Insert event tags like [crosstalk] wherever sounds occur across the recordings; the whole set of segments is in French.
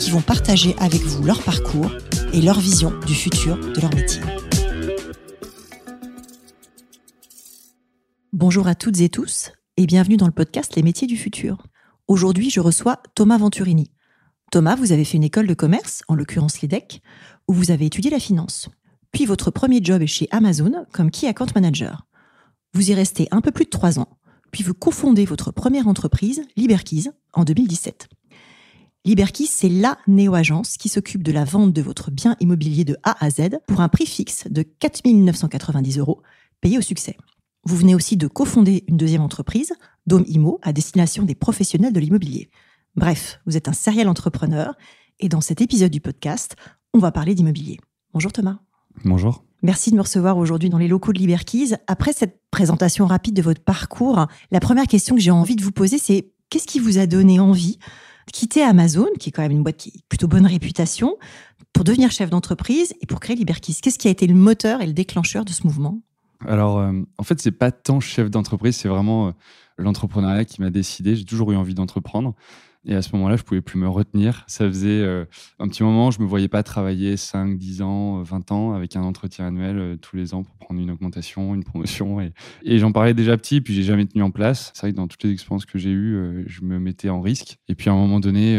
qui vont partager avec vous leur parcours et leur vision du futur de leur métier. Bonjour à toutes et tous et bienvenue dans le podcast Les métiers du futur. Aujourd'hui, je reçois Thomas Venturini. Thomas, vous avez fait une école de commerce, en l'occurrence l'EDEC, où vous avez étudié la finance. Puis votre premier job est chez Amazon comme Key Account Manager. Vous y restez un peu plus de trois ans, puis vous cofondez votre première entreprise, Liberkeys, en 2017. Liberkeys, c'est la néo-agence qui s'occupe de la vente de votre bien immobilier de A à Z pour un prix fixe de 4 990 euros, payé au succès. Vous venez aussi de cofonder une deuxième entreprise, Dome Imo, à destination des professionnels de l'immobilier. Bref, vous êtes un serial entrepreneur et dans cet épisode du podcast, on va parler d'immobilier. Bonjour Thomas. Bonjour. Merci de me recevoir aujourd'hui dans les locaux de Liberkeys. Après cette présentation rapide de votre parcours, la première question que j'ai envie de vous poser, c'est qu'est-ce qui vous a donné envie de quitter Amazon, qui est quand même une boîte qui a plutôt bonne réputation, pour devenir chef d'entreprise et pour créer Liberkeys Qu'est-ce qui a été le moteur et le déclencheur de ce mouvement? Alors, euh, en fait, c'est pas tant chef d'entreprise, c'est vraiment euh, l'entrepreneuriat qui m'a décidé. J'ai toujours eu envie d'entreprendre. Et à ce moment-là, je pouvais plus me retenir. Ça faisait euh, un petit moment, je me voyais pas travailler 5, 10 ans, 20 ans avec un entretien annuel euh, tous les ans pour prendre une augmentation, une promotion. Et, j'en parlais déjà petit, puis j'ai jamais tenu en place. C'est vrai que dans toutes les expériences que j'ai eues, euh, je me mettais en risque. Et puis à un moment donné,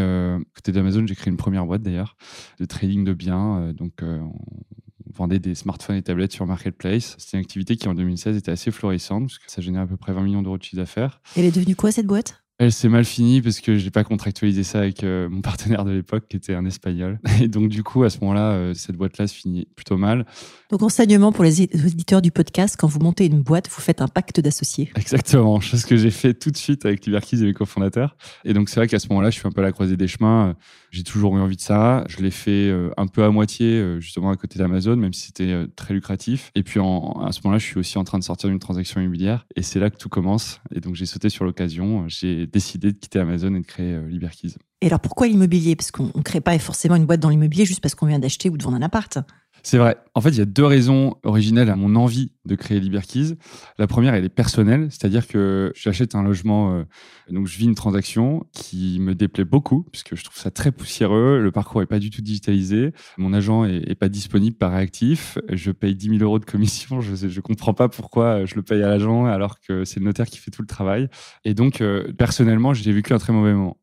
côté d'Amazon, j'ai créé une première boîte d'ailleurs de trading de biens. donc on vendait des smartphones et tablettes sur Marketplace. C'était une activité qui en 2016 était assez florissante parce que ça générait à peu près 20 millions d'euros de chiffre d'affaires. Elle est devenue quoi cette boîte? Elle s'est mal finie parce que je n'ai pas contractualisé ça avec euh, mon [laughs] partenaire de l'époque qui était un espagnol. Et donc, du coup, à ce moment-là, euh, cette boîte-là se finit plutôt mal. Donc, enseignement pour les auditeurs du podcast, quand vous montez une boîte, vous faites un pacte d'associés. Exactement, [laughs] chose que j'ai fait tout de suite avec Liberkeys et mes cofondateurs. Et donc, c'est vrai qu'à ce moment-là, je suis un peu à la croisée des chemins. J'ai toujours eu envie de ça. Je l'ai fait euh, un peu à moitié, euh, justement à côté d'Amazon, même si c'était euh, très lucratif. Et puis à ce moment-là, je suis aussi en train de sortir d'une transaction immobilière. Et c'est là que tout commence. Et donc j'ai sauté sur l'occasion. J'ai décidé de quitter Amazon et de créer Liberkeys. Et alors pourquoi l'immobilier? Parce qu'on ne crée pas forcément une boîte dans l'immobilier juste parce qu'on vient d'acheter ou de vendre un appart. C'est vrai. En fait, il y a deux raisons originelles à mon envie de créer Liberkeys. La première, elle est personnelle, c'est-à-dire que j'achète un logement, euh, donc je vis une transaction qui me déplaît beaucoup, puisque je trouve ça très poussiéreux, le parcours est pas du tout digitalisé, mon agent est, pas disponible, pas réactif, je paye 10 000 euros de commission, je ne comprends pas pourquoi je le paye à l'agent alors que c'est le notaire qui fait tout le travail. Et donc, euh, personnellement, j'ai vécu un très mauvais moment.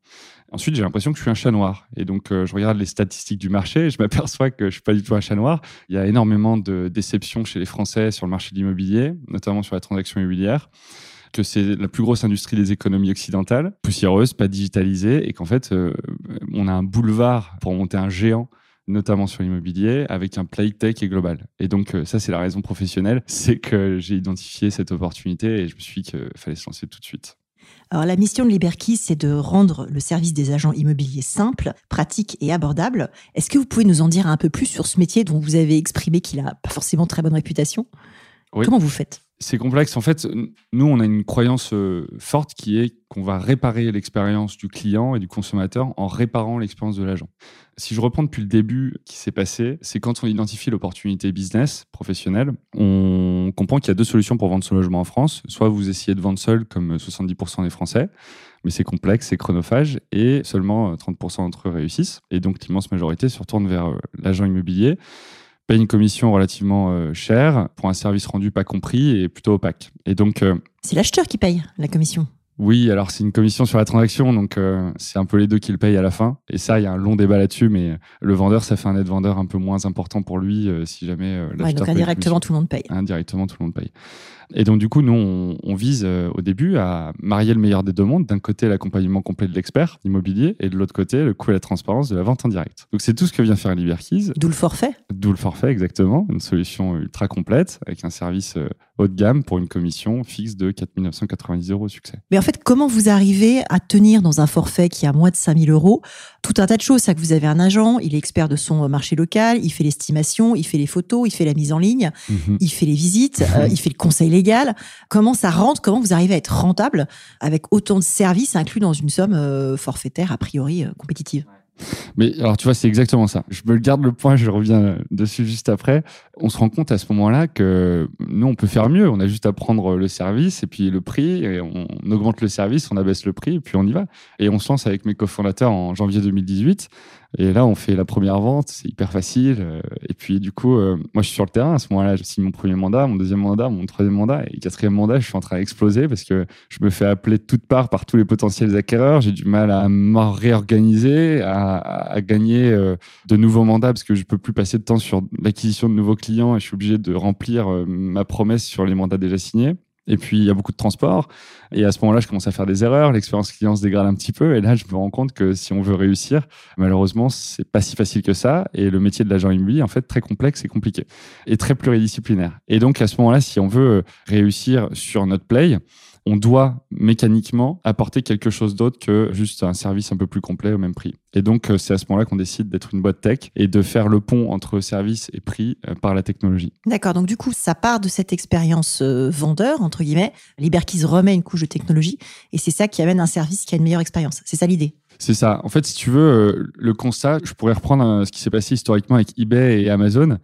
Ensuite, j'ai l'impression que je suis un chat noir. Et donc, euh, je regarde les statistiques du marché et je [laughs] m'aperçois que je suis pas du tout un chat noir. Il y a énormément de déceptions chez les Français sur le marché de l'immobilier, notamment sur la transaction immobilière que c'est la plus grosse industrie des économies occidentales, poussiéreuse, pas digitalisée, et qu'en fait, euh, on a un boulevard pour monter un géant notamment sur l'immobilier, avec un play tech et global. Et donc, euh, ça, c'est la raison professionnelle, c'est que j'ai identifié cette opportunité et je me suis dit qu'il fallait se lancer tout de suite. Alors, la mission de Liberkeys, c'est de rendre le service des agents immobiliers simple, pratique et abordable. Est-ce que vous pouvez nous en dire un peu plus sur ce métier dont vous avez exprimé qu'il n'a pas forcément très bonne réputation? Comment vous faites? C'est complexe. En fait, nous, on a une croyance euh, forte qui est qu'on va réparer l'expérience du client et du consommateur en réparant l'expérience de l'agent. Si je reprends depuis le début, qui s'est passé, c'est quand on identifie l'opportunité business, professionnelle, on comprend qu'il y a deux solutions pour vendre son logement en France. Soit vous essayez de vendre seul, comme 70% des Français, mais c'est complexe, c'est chronophage, et seulement 30% d'entre eux réussissent. Et donc l'immense majorité se retourne vers euh, l'agent immobilier paye une commission relativement euh, chère pour un service rendu pas compris et plutôt opaque. Et donc. Euh, c'est l'acheteur qui paye la commission. Oui, alors c'est une commission sur la transaction, donc euh, c'est un peu les deux qui le payent à la fin. Et ça, il y a un long débat là-dessus, mais le vendeur, ça fait un net vendeur un peu moins important pour lui si jamais euh, ouais, donc indirectement, tout le monde paye. Indirectement, tout le monde paye. Et donc, du coup, nous, on, vise euh, au début à marier le meilleur des deux mondes. D'un côté, l'accompagnement complet de l'expert immobilier et de l'autre côté, le coût et la transparence de la vente en direct. Donc, c'est tout ce que vient faire Liberkeys. D'où le forfait D'où le forfait, exactement. Une solution ultra complète avec un service haut de gamme pour une commission fixe de 4 990 euros succès. Mais en fait, comment vous arrivez à tenir dans un forfait qui a moins de 5000 euros tout un tas de choses C'est que vous avez un agent, il est expert de son marché local, il fait l'estimation, il fait les photos, il fait la mise en ligne, Mhm. il fait les visites, euh, il fait le conseil Comment ça rentre Comment vous arrivez à être rentable avec autant de services inclus dans une somme euh, forfaitaire a priori euh, compétitive? Mais alors, tu vois, c'est exactement ça. Je me garde le point, je reviens dessus juste après. On se rend compte à ce moment-là que nous, on peut faire mieux. On a juste à prendre le service et puis le prix, et on augmente le service, on abaisse le prix, et puis on y va. Et on se lance avec mes cofondateurs en janvier 2018. Et là, on fait la première vente, c'est hyper facile. Euh, Et puis, du coup, euh, moi, je suis sur le terrain. À ce moment-là, je signe mon premier mandat, mon deuxième mandat, mon troisième mandat. Et quatrième mandat, je suis en train d'exploser parce que je me fais appeler de toutes parts par tous les potentiels acquéreurs. J'ai du mal à me réorganiser, à, gagner euh, de nouveaux mandats parce que je peux plus passer de temps sur l'acquisition de nouveaux clients et je suis obligé de remplir ma promesse sur les mandats déjà signés. Et puis, il y a beaucoup de transport. Et à ce moment-là, je commence à faire des erreurs. L'expérience client se dégrade un petit peu. Et là, je me rends compte que si on veut réussir, malheureusement, c'est pas si facile que ça. Et le métier de l'agent immobilier, en fait, très complexe et compliqué. Et très pluridisciplinaire. Et donc, à ce moment-là, si on veut réussir sur notre play, on doit mécaniquement apporter quelque chose d'autre que juste un service un peu plus complet au même prix. Et donc, euh, c'est à ce moment-là qu'on décide d'être une boîte tech et de faire le pont entre service et prix euh, par la technologie. D'accord, donc du coup, ça part de cette expérience euh, vendeur, entre guillemets. Liberkeys remet une couche de technologie et c'est ça qui amène un service qui a une meilleure expérience. C'est ça l'idée? C'est ça. En fait, si tu veux, le constat, je pourrais reprendre ce qui s'est passé historiquement avec eBay et Amazon.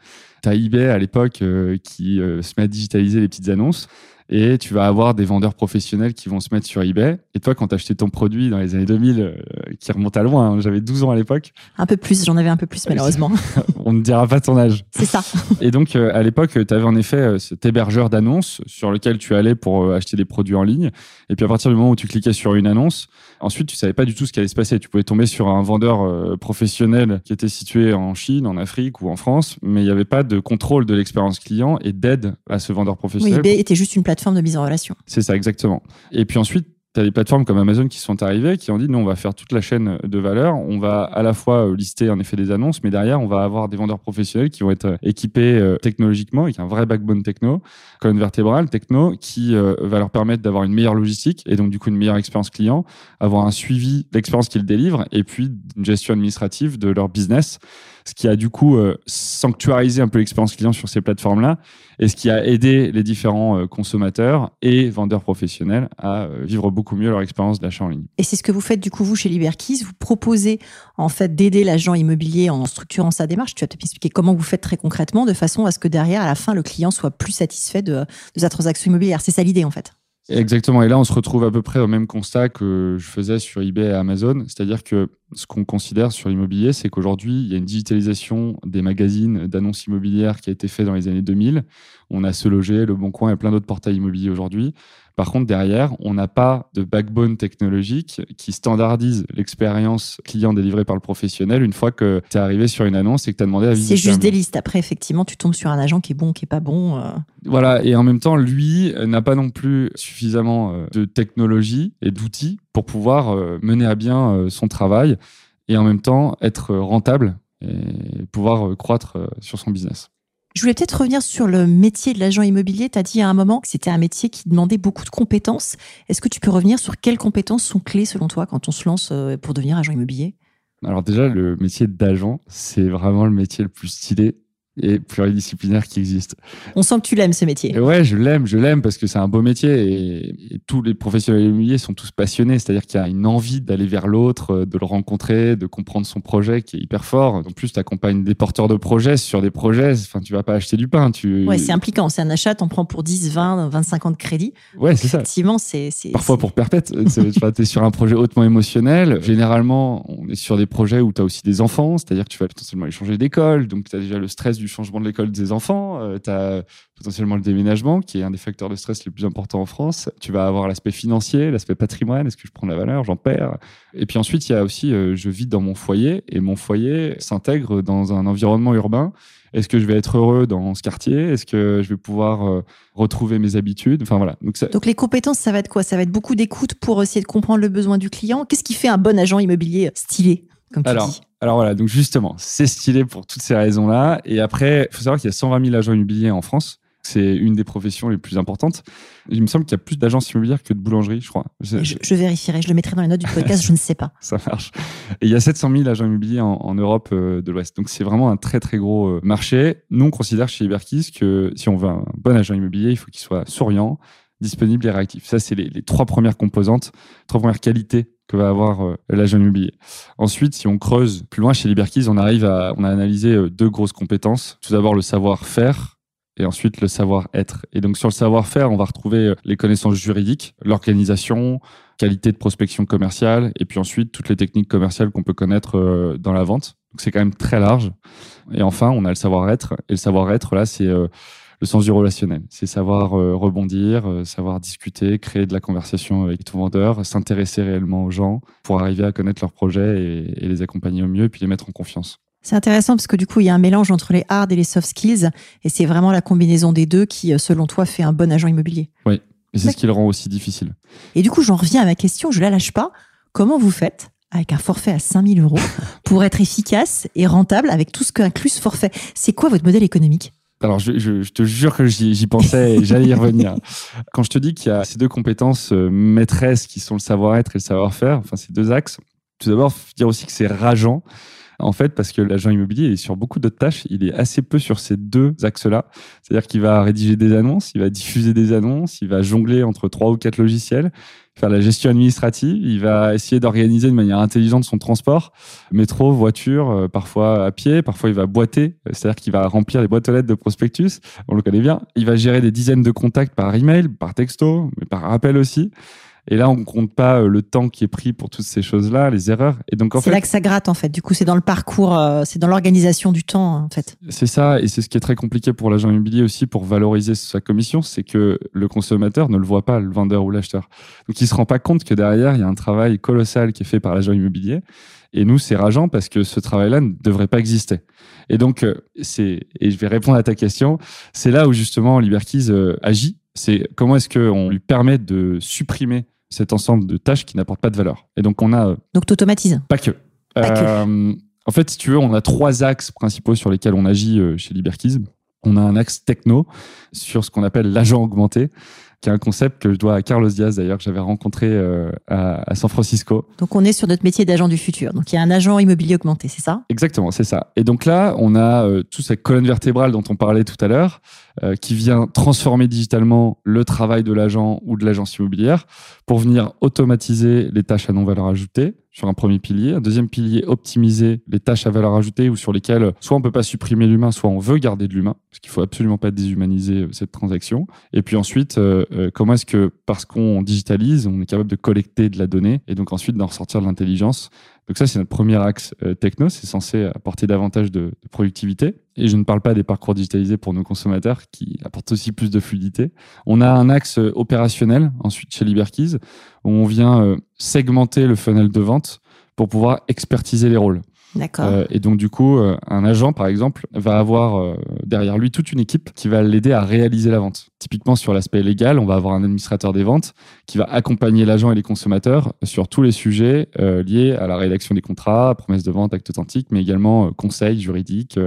Tu as eBay à l'époque qui se met à digitaliser les petites annonces. Et tu vas avoir des vendeurs professionnels qui vont se mettre sur eBay. Et toi, quand tu acheté ton produit dans les années 2000, euh, qui remonte à loin, hein, j'avais 12 ans à l'époque, Un peu plus, j'en avais un peu plus malheureusement. [laughs] on ne dira pas ton âge. c'est ça. Et donc, euh, à l'époque, tu avais en effet euh, cet hébergeur d'annonces sur lequel tu allais pour euh, acheter des produits en ligne. Et puis, à partir du moment où tu cliquais sur une annonce, ensuite, tu savais pas du tout ce qui allait se passer. Tu pouvais tomber sur un vendeur euh, professionnel qui était situé en Chine, en Afrique ou en France, mais il n'y avait pas de contrôle de l'expérience client et d'aide à ce vendeur Oui, professionnel. eBay était juste une plateforme de mise en relation. C'est ça, exactement. Et puis ensuite, tu as des plateformes comme Amazon qui sont arrivées, qui ont dit, non, on va faire toute la chaîne de valeur. On va à la fois euh, lister en effet des annonces, mais derrière, on va avoir des vendeurs professionnels qui vont être euh, équipés euh, technologiquement avec un vrai backbone techno, colonne vertébrale techno, qui va leur permettre d'avoir une meilleure logistique et donc du coup une meilleure expérience client, avoir un suivi de l'expérience qu'ils délivrent et puis une gestion administrative de leur business ce qui a du coup euh, sanctuarisé un peu l'expérience client sur ces plateformes-là et ce qui a aidé les différents euh, consommateurs et vendeurs professionnels à euh, vivre beaucoup mieux leur expérience d'achat en ligne. Et c'est ce que vous faites du coup, vous, chez Liberkeys. Vous proposez en fait d'aider l'agent immobilier en structurant sa démarche. Tu vas te expliquer comment vous faites très concrètement de façon à ce que derrière, à la fin, le client soit plus satisfait de, de sa transaction immobilière. C'est ça l'idée en fait. Exactement. Et là, on se retrouve à peu près au même constat que je faisais sur eBay et Amazon. C'est-à-dire que ce qu'on considère sur l'immobilier, c'est qu'aujourd'hui, il y a une digitalisation des magazines d'annonces immobilières qui a été faite dans les années 2000. On a Se Loger, Le Bon Coin et plein d'autres portails immobiliers aujourd'hui. Par contre, derrière, on n'a pas de backbone technologique qui standardise l'expérience client délivrée par le professionnel une fois que tu es arrivé sur une annonce et que tu as demandé à visiter. C'est juste des listes. Après, effectivement, tu tombes sur un agent qui est bon, qui est pas bon. euh. Voilà, et en même temps, lui euh, n'a pas non plus suffisamment euh, de technologie et d'outils pour pouvoir mener à bien son travail et en même temps être rentable et pouvoir croître sur son business. Je voulais peut-être revenir sur le métier de l'agent immobilier. Tu as dit à un moment que c'était un métier qui demandait beaucoup de compétences. Est-ce que tu peux revenir sur quelles compétences sont clés selon toi quand on se lance euh, pour devenir agent immobilier? Alors déjà, le métier d'agent, c'est vraiment le métier le plus stylé et pluridisciplinaire qui existe. On sent que tu l'aimes ce métier. Et ouais, je l'aime, je l'aime parce que c'est un beau métier et, et tous les professionnels immobiliers sont tous passionnés, c'est-à-dire qu'il y a une envie d'aller vers l'autre, euh, de le rencontrer, de comprendre son projet qui est hyper fort. En plus, tu accompagnes des porteurs de projets sur des projets, enfin, tu vas pas acheter du pain. Tu... Ouais, c'est impliquant. C'est un achat, t'en prends pour 10, 20, 25 ans de crédit. Ouais, c'est ça. Effectivement, c'est. Parfois pour perpète. tu es sur un projet hautement émotionnel. Généralement, on est sur des projets où tu as aussi des enfants, c'est-à-dire que tu vas potentiellement aller changer d'école. Donc, tu as déjà le stress du changement de l'école des enfants. tu as potentiellement le déménagement, qui est un des facteurs de stress les plus importants en France. Tu vas avoir l'aspect financier, l'aspect patrimoine. Est-ce que je prends de la valeur J'en perds? Et puis ensuite, il y a aussi, euh, je vis dans mon foyer et mon foyer s'intègre dans un environnement urbain. Est-ce que je vais être heureux dans ce quartier? Est-ce que je vais pouvoir euh, retrouver mes habitudes? Enfin voilà. Donc les compétences, ça va être quoi? Ça va être beaucoup d'écoute pour essayer de comprendre le besoin du client. Qu'est-ce qui fait un bon agent immobilier stylé, comme tu Alors, dis alors voilà, donc justement, c'est stylé pour toutes ces raisons-là. Et après, il faut savoir qu'il y a 120 000 agents immobiliers en France. C'est une des professions les plus importantes. Il me semble qu'il y a plus d'agences immobilières que de boulangeries, je crois. Je, je, vérifierai, je le mettrai dans les notes du podcast, je ne sais pas. [laughs] Ça marche. Et il y a 700 000 agents immobiliers en, Europe euh, de l'Ouest. Donc c'est vraiment un très très gros euh, marché. Nous, on considère chez Iberkis que si on veut un bon agent immobilier, il faut qu'il soit souriant, disponible et réactif. Ça, c'est les, trois premières composantes, trois premières qualités que va avoir euh, l'agent immobilier. Ensuite, si on creuse plus loin chez Liberkeys, on arrive à, on a analysé deux grosses compétences. Tout d'abord, le savoir-faire et ensuite le savoir-être. Et donc sur le savoir-faire, on va retrouver euh, les connaissances juridiques, l'organisation, qualité de prospection commerciale, et puis ensuite toutes les techniques commerciales qu'on peut connaître euh, dans la vente. Donc c'est quand même très large. Et enfin, on a le savoir-être. Et le savoir-être, là, c'est euh, le sens du relationnel. C'est savoir rebondir, savoir discuter, créer de la conversation avec tout vendeur, s'intéresser réellement aux gens pour arriver à connaître leurs projets et, et les accompagner au mieux, et puis les mettre en confiance. C'est intéressant parce que du coup, il y a un mélange entre les hard et les soft skills, et c'est vraiment la combinaison des deux qui, euh, selon toi, fait un bon agent immobilier. Oui, et c'est ce qui le rend aussi difficile. Et du coup, j'en reviens à ma question, je la lâche pas. Comment vous faites avec un forfait à 5000 euros pour être efficace et rentable avec tout ce qu'inclut ce forfait? C'est quoi votre modèle économique? Alors, je, te jure que j'y pensais et j'allais y [laughs] revenir. Quand je te dis qu'il y a ces deux compétences euh, maîtresses qui sont le savoir-être et le savoir-faire, enfin ces deux axes, tout d'abord, dire aussi que c'est rageant en fait, parce que l'agent immobilier est sur beaucoup d'autres tâches, il est assez peu sur ces deux axes-là. C'est-à-dire qu'il va rédiger des annonces, il va diffuser des annonces, il va jongler entre trois ou quatre logiciels, faire la gestion administrative, il va essayer d'organiser de manière intelligente son transport, métro, voiture, euh, parfois à pied, parfois il va boiter, c'est-à-dire qu'il va remplir les boîtes aux lettres de prospectus, on le connaît bien. Il va gérer des dizaines de contacts par email, par texto, mais par appel aussi. Et là, on compte pas euh, le temps qui est pris pour toutes ces choses-là, les erreurs. Et donc, en c'est là que ça gratte, en fait. Du coup, c'est dans le parcours, euh, c'est dans l'organisation du temps, en fait. C'est ça, et c'est ce qui est très compliqué pour l'agent immobilier aussi pour valoriser sa commission, c'est que le consommateur ne le voit pas, le vendeur ou l'acheteur. Donc, il se rend pas compte que derrière, il y a un travail colossal qui est fait par l'agent immobilier. Et nous, c'est rageant parce que ce travail-là ne devrait pas exister. Et donc, euh, c'est, et je vais répondre à ta question, c'est là où justement Liberkeys agit. C'est comment est-ce qu'on lui permet de supprimer cet ensemble de tâches qui n'apportent pas de valeur. Et donc, on a. Euh, donc, tu automatises Pas que. Euh, en fait, si tu veux, on a trois axes principaux sur lesquels on agit euh, chez Liberkeys. On a un axe techno sur ce qu'on appelle l'agent augmenté qui est un concept que je dois à Carlos Diaz d'ailleurs, que j'avais rencontré euh, à, San Francisco. Donc on est sur notre métier d'agent du futur. Donc il y a un agent immobilier augmenté, c'est ça? Exactement, c'est ça. Et donc là, on a euh, toute cette colonne vertébrale dont on parlait tout à l'heure, euh, qui vient transformer digitalement le travail de l'agent ou de l'agence immobilière pour venir automatiser les tâches à non-valeur ajoutée sur un premier pilier. Un deuxième pilier, optimiser les tâches à valeur ajoutée ou sur lesquelles soit on peut pas supprimer l'humain, soit on veut garder de l'humain, parce qu'il faut absolument pas déshumaniser cette transaction. Et puis ensuite, euh, comment est-ce que, parce qu'on digitalise, on est capable de collecter de la donnée et donc ensuite d'en ressortir de l'intelligence. Donc ça, c'est notre premier axe euh, techno. C'est censé apporter davantage de, productivité. Et je ne parle pas des parcours digitalisés pour nos consommateurs qui apportent aussi plus de fluidité. On a un axe euh, opérationnel ensuite chez Liberkeys où on vient segmenter le funnel de vente pour pouvoir expertiser les rôles. D'accord. Euh, et donc, du coup, euh, un agent, par exemple, va avoir euh, derrière lui toute une équipe qui va l'aider à réaliser la vente. Typiquement, sur l'aspect légal, on va avoir un administrateur des ventes qui va accompagner l'agent et les consommateurs sur tous les sujets liés à la rédaction des contrats, promesses de vente, actes authentiques, mais également conseils juridiques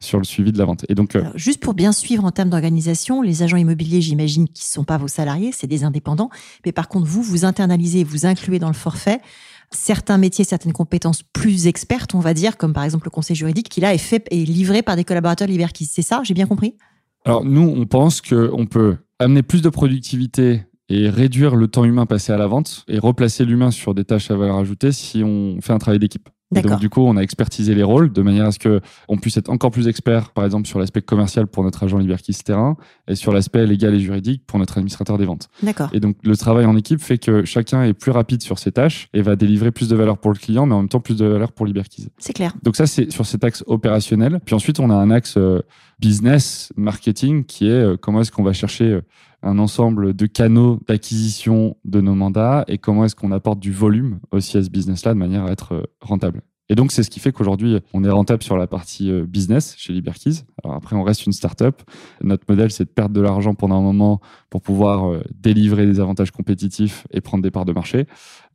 sur le suivi de la vente. Et donc, juste pour bien suivre en termes d'organisation, les agents immobiliers, j'imagine, qui ne sont pas vos salariés, c'est des indépendants. Mais par contre, vous, vous internalisez, vous incluez dans le forfait certains métiers, certaines compétences plus expertes, on va dire, comme par exemple le conseil juridique, qui là est fait et livré par des collaborateurs Liberkis. C'est ça J'ai bien compris? Alors nous, on pense qu'on peut amener plus de productivité et réduire le temps humain passé à la vente et replacer l'humain sur des tâches à valeur ajoutée si on fait un travail d'équipe donc, du coup, on a expertisé les rôles de manière à ce qu'on puisse être encore plus expert, par exemple, sur l'aspect commercial pour notre agent Liberkis terrain et sur l'aspect légal et juridique pour notre administrateur des ventes. D'accord. Et donc, le travail en équipe fait que chacun est plus rapide sur ses tâches et va délivrer plus de valeur pour le client, mais en même temps plus de valeur pour Liberkis. C'est clair. Donc, ça, c'est sur cet axe opérationnel. Puis ensuite, on a un axe euh, business, marketing, qui est euh, comment est-ce qu'on va chercher euh, un ensemble de canaux d'acquisition de nos mandats et comment est-ce qu'on apporte du volume aussi à ce business-là de manière à être euh, rentable. Et donc, c'est ce qui fait qu'aujourd'hui, on est rentable sur la partie euh, business chez Liberkeys. Alors après, on reste une startup. Notre modèle, c'est de perdre de l'argent pendant un moment pour pouvoir euh, délivrer des avantages compétitifs et prendre des parts de marché.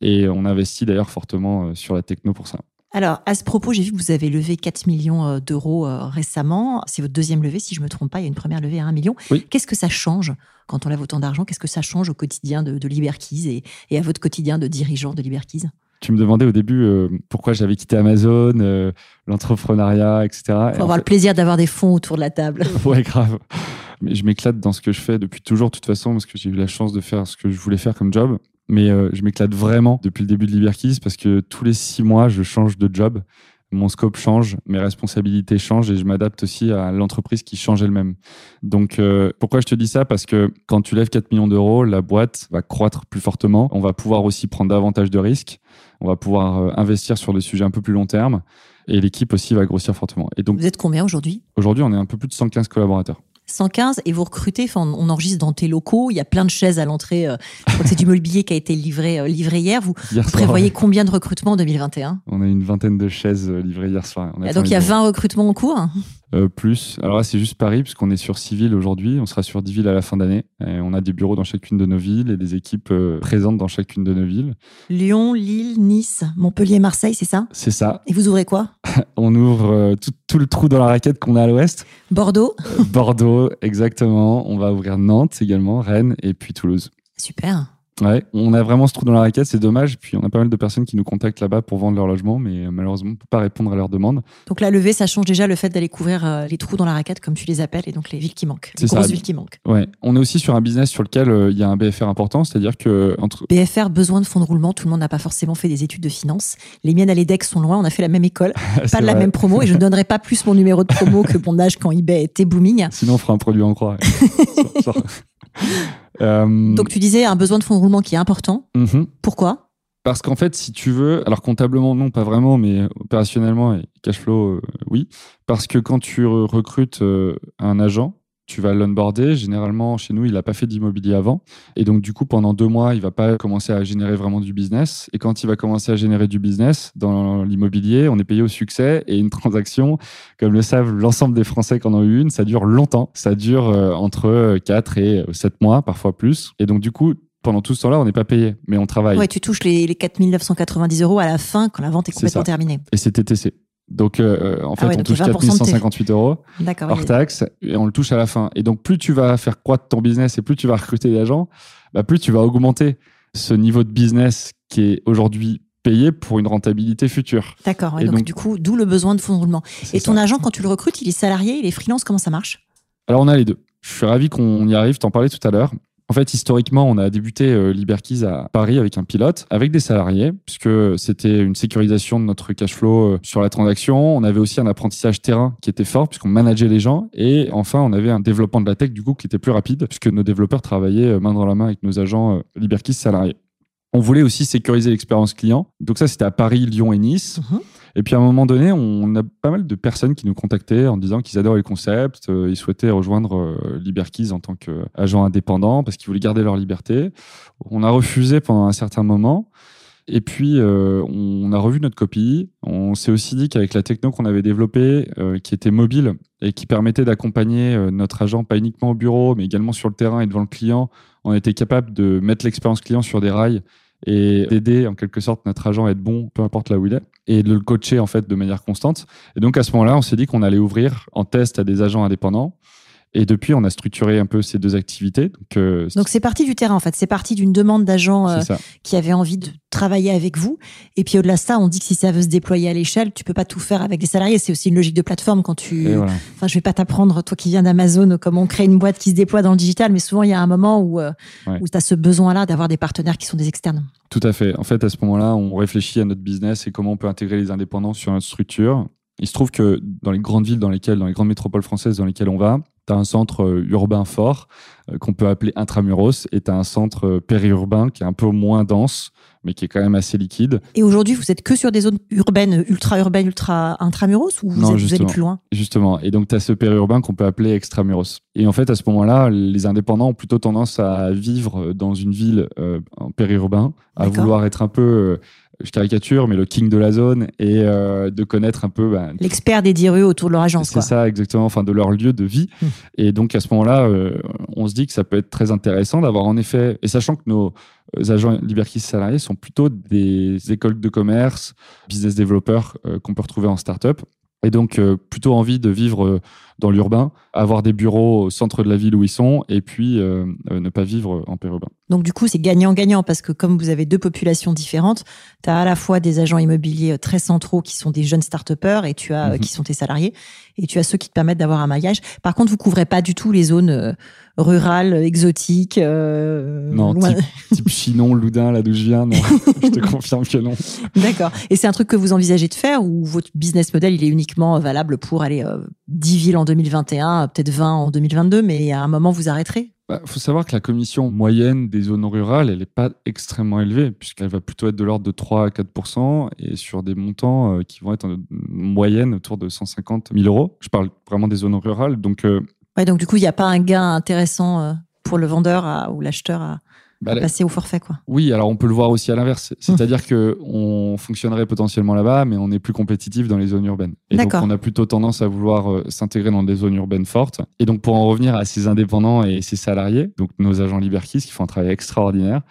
Et on investit d'ailleurs fortement sur la techno pour ça. Alors, à ce propos, j'ai vu que vous avez levé 4 millions euh, d'euros euh, récemment. C'est votre deuxième levée, si je ne me trompe pas. Il y a une première levée à 1 million. Oui. Qu'est-ce que ça change quand on lève autant d'argent? Qu'est-ce que ça change au quotidien de, de Liberkeys et, et à votre quotidien de dirigeant de Liberkeys Tu me demandais au début euh, pourquoi j'avais quitté Amazon, euh, l'entrepreneuriat, etc. Pour Et avoir fait- le plaisir d'avoir des fonds autour de la table. [laughs] ouais, grave. Mais je m'éclate dans ce que je fais depuis toujours, de toute façon, parce que j'ai eu la chance de faire ce que je voulais faire comme job. Mais euh, je m'éclate vraiment depuis le début de Liberkeys parce que tous les six mois, je change de job. Mon scope change, mes responsabilités changent et je m'adapte aussi à l'entreprise qui change elle-même. Donc, euh, pourquoi je te dis ça? Parce que quand tu lèves 4 millions d'euros, la boîte va croître plus fortement. On va pouvoir aussi prendre davantage de risques. On va pouvoir euh, investir sur des sujets un peu plus long terme. Et l'équipe aussi va grossir fortement. Et donc, Vous êtes combien aujourd'hui? Aujourd'hui, on est un peu plus de 115 collaborateurs. 115 et vous recrutez, enfin, on enregistre dans tes locaux, il y a plein de chaises à l'entrée. euh, je crois que c'est du mobilier qui a été livré, euh, livré hier. Vous, Hier vous soir, prévoyez combien de recrutements en 2021 On a une vingtaine de chaises euh, livrées hier soir. On Ah, Donc il y a les 20 recrutements en cours? Euh, plus. Alors là, c'est juste Paris, puisqu'on est sur 6 villes aujourd'hui. On sera sur 10 villes à la fin d'année. On a des bureaux dans chacune de nos villes et des équipes euh, présentes dans chacune de nos villes. Lyon, Lille, Nice, Montpellier, Marseille, c'est ça? C'est ça. Et vous ouvrez quoi? [laughs] On ouvre euh, tout, tout le trou dans la raquette qu'on a à l'ouest. Bordeaux Bordeaux, exactement. On va ouvrir Nantes également, Rennes et puis Toulouse. Super. Ouais, on a vraiment ce trou dans la raquette, c'est dommage. Puis on a pas mal de personnes qui nous contactent là-bas pour vendre leur logement, mais euh, malheureusement, on peut pas répondre à leurs demandes. Donc la levée, ça change déjà le fait d'aller couvrir euh, les trous dans la raquette, comme tu les appelles, et donc les villes qui manquent, les C'est ça. grosses villes qui manquent. Ouais, on est aussi sur un business sur lequel euh, il y a un BFR important, c'est-à-dire que entre BFR, besoin de fonds de roulement, tout le monde n'a pas forcément fait des études de finance. Les miennes à l'EDEC sont loin, on a fait la même école, [laughs] pas de la vrai. même promo, et je ne donnerai pas plus mon numéro de promo que mon âge quand eBay était booming. [laughs] Sinon, on fera un produit en croix. [laughs] [laughs] Euh, Donc tu disais un besoin de fonds de roulement qui est important. mhm. Pourquoi? Parce qu'en fait, si tu veux, alors comptablement, non, pas vraiment, mais opérationnellement et cash flow, euh, oui. Parce que quand tu re- recrutes euh, un agent, tu vas l'onboarder. Généralement, chez nous, il n'a pas fait d'immobilier avant. Et donc, du coup, pendant deux mois, il va pas commencer à générer vraiment du business. Et quand il va commencer à générer du business dans l'immobilier, on est payé au succès. Et une [laughs] transaction, comme le savent l'ensemble des Français qui en ont eu une, ça dure longtemps. Ça dure euh, entre 4 et 7 mois, parfois plus. Et donc, du coup, pendant tout ce temps-là, on n'est pas payé, mais on travaille. Ouais, tu touches les, les 4 990 euros à la fin quand la vente est complètement terminée. Et c'est TTC. Donc, euh, en fait, Ah ouais, on touche il y a 20% de T. 4158 euros hors oui. taxe et on le touche à la fin. Et donc, plus tu vas faire croître ton business et plus tu vas recruter des agents, bah, plus tu vas augmenter ce niveau de business qui est aujourd'hui payé pour une rentabilité future. D'accord. ouais, Et donc, donc- du coup, d'où le besoin de fonds de roulement. Et ton ça. agent, quand tu le recrutes, il est salarié, il est freelance, comment ça marche? Alors, on a les deux. Je suis ravi qu'on y arrive, t'en parlais tout à l'heure. En fait, historiquement, on a débuté euh, à Paris avec un pilote, avec des salariés, puisque c'était une sécurisation de notre cash flow euh, sur la transaction. On avait aussi un apprentissage terrain qui était fort, puisqu'on manageait les gens. Et enfin, on avait un développement de la tech, du coup, qui était plus rapide, puisque nos développeurs travaillaient euh, main dans la main avec nos agents euh, Liberkeys salariés. On voulait aussi sécuriser l'expérience client. Donc ça, c'était à Paris, Lyon et Nice. Mhm. Et puis à un moment donné, on a pas mal de personnes qui nous contactaient en disant qu'ils adoraient le concept, euh, ils souhaitaient rejoindre euh, en tant qu'agent indépendant parce qu'ils voulaient garder leur liberté. On a refusé pendant un certain moment. Et puis, euh, on a revu notre copie. On s'est aussi dit qu'avec la techno qu'on avait développée, euh, qui était mobile et qui permettait d'accompagner notre agent, pas uniquement au bureau, mais également sur le terrain et devant le client, on était capable de mettre l'expérience client sur des rails et d'aider en quelque sorte notre agent à être bon, peu importe là où il est, et de le coacher en fait de manière constante. Et donc à ce moment-là, on s'est dit qu'on allait ouvrir en test à des agents indépendants. Et depuis, on a structuré un peu ces deux activités. Donc, euh, Donc c'est parti du terrain en fait, c'est parti d'une demande d'agents euh, qui avaient envie de travailler avec vous. Et puis au-delà de ça, on dit que si ça veut se déployer à l'échelle, tu peux pas tout faire avec des salariés. C'est aussi une logique de plateforme quand tu. Voilà. Enfin, je vais pas t'apprendre, toi qui viens d'Amazon, comment on crée une boîte qui se déploie dans le digital, mais souvent il y a un moment où, euh, Ouais. où tu as ce besoin-là d'avoir des partenaires qui sont des externes. Tout à fait. En fait, à ce moment-là, on réfléchit à notre business et comment on peut intégrer les indépendants sur notre structure. Il se trouve que dans les grandes villes dans lesquelles, dans les grandes métropoles françaises dans lesquelles on va, tu as un centre euh, urbain fort euh, qu'on peut appeler intramuros et tu as un centre euh, périurbain qui est un peu moins dense, mais qui est quand même assez liquide. Et aujourd'hui, vous êtes que sur des zones urbaines, ultra-urbaines, ultra-intramuros, ou vous, Non, êtes- vous allez plus loin? Justement. Et donc, tu as ce périurbain qu'on peut appeler extramuros. Et en fait, à ce moment-là, les indépendants ont plutôt tendance à vivre dans une ville euh, en périurbain, à vouloir être un peu, euh, je caricature, mais le king de la zone et euh, de connaître un peu bah, L'expert des 10 rues autour de leur agence. C'est ça, exactement, enfin de leur lieu de vie. Hmm. Et donc à ce moment-là, euh, on se dit que ça peut être très intéressant d'avoir en effet, et sachant que nos, agents Liberkis salariés sont plutôt des écoles de commerce, business developers qu'on peut retrouver en startup. Et donc, plutôt envie de vivre dans l'urbain, avoir des bureaux au centre de la ville où ils sont, et puis ne pas vivre en périurbain. Donc du coup, c'est gagnant-gagnant parce que comme vous avez deux populations différentes, tu as à la fois des agents immobiliers euh, très centraux qui sont des jeunes start et tu as euh, mhm. qui sont tes salariés et tu as ceux qui te permettent d'avoir un maillage. Par contre, vous couvrez pas du tout les zones euh, rurales, exotiques. non, type, Chinon, Loudun, là d'où je viens, non. [laughs] je te confirme que non. D'accord. Et c'est un truc que vous envisagez de faire ou votre business model, il est uniquement valable pour aller 10 villes en 2021, peut-être 20 en 2022, mais à un moment, vous arrêterez il bah, faut savoir que la commission moyenne des zones rurales, elle n'est pas extrêmement élevée, puisqu'elle va plutôt être de l'ordre de 3 à 4% et sur des montants euh, qui vont être en moyenne autour de 150 000 euros. Je parle vraiment des zones rurales. Donc, euh, ouais, donc du coup, il n'y a pas un gain intéressant euh, pour le vendeur ou l'acheteur à, bah, passer au forfait, quoi. Oui, alors on peut le voir aussi à l'inverse. C'est-à-dire que on fonctionnerait potentiellement là-bas, mais on est plus compétitif dans les zones urbaines. Et donc on a plutôt tendance à vouloir euh, s'intégrer dans des zones urbaines fortes. Et donc pour en revenir à ces indépendants et ces salariés, donc nos agents Liberkis qui font un travail extraordinaire,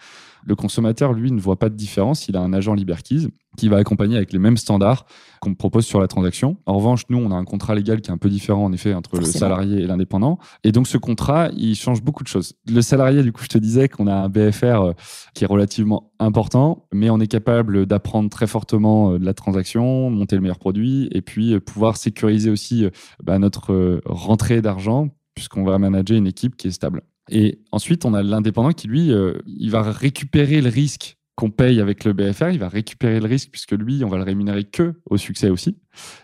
le consommateur, lui, ne voit pas de différence. Il a un agent Liberkeys qui va accompagner avec les mêmes standards qu'on propose sur la transaction. En revanche, nous, on a un contrat légal qui est un peu différent, en effet, entre le salarié et l'indépendant. Et donc, ce contrat, il change beaucoup de choses. Le salarié, du coup, je te disais qu'on a un BFR euh, qui est relativement important, mais on est capable d'apprendre très fortement euh, de la transaction, monter le meilleur produit, et puis euh, pouvoir sécuriser aussi bah, notre rentrée d'argent, puisqu'on va manager une équipe qui est stable. Et ensuite, on a l'indépendant qui, lui, euh, il va récupérer le risque qu'on paye avec le BFR, il va récupérer le risque puisque lui, on va le rémunérer que au succès aussi.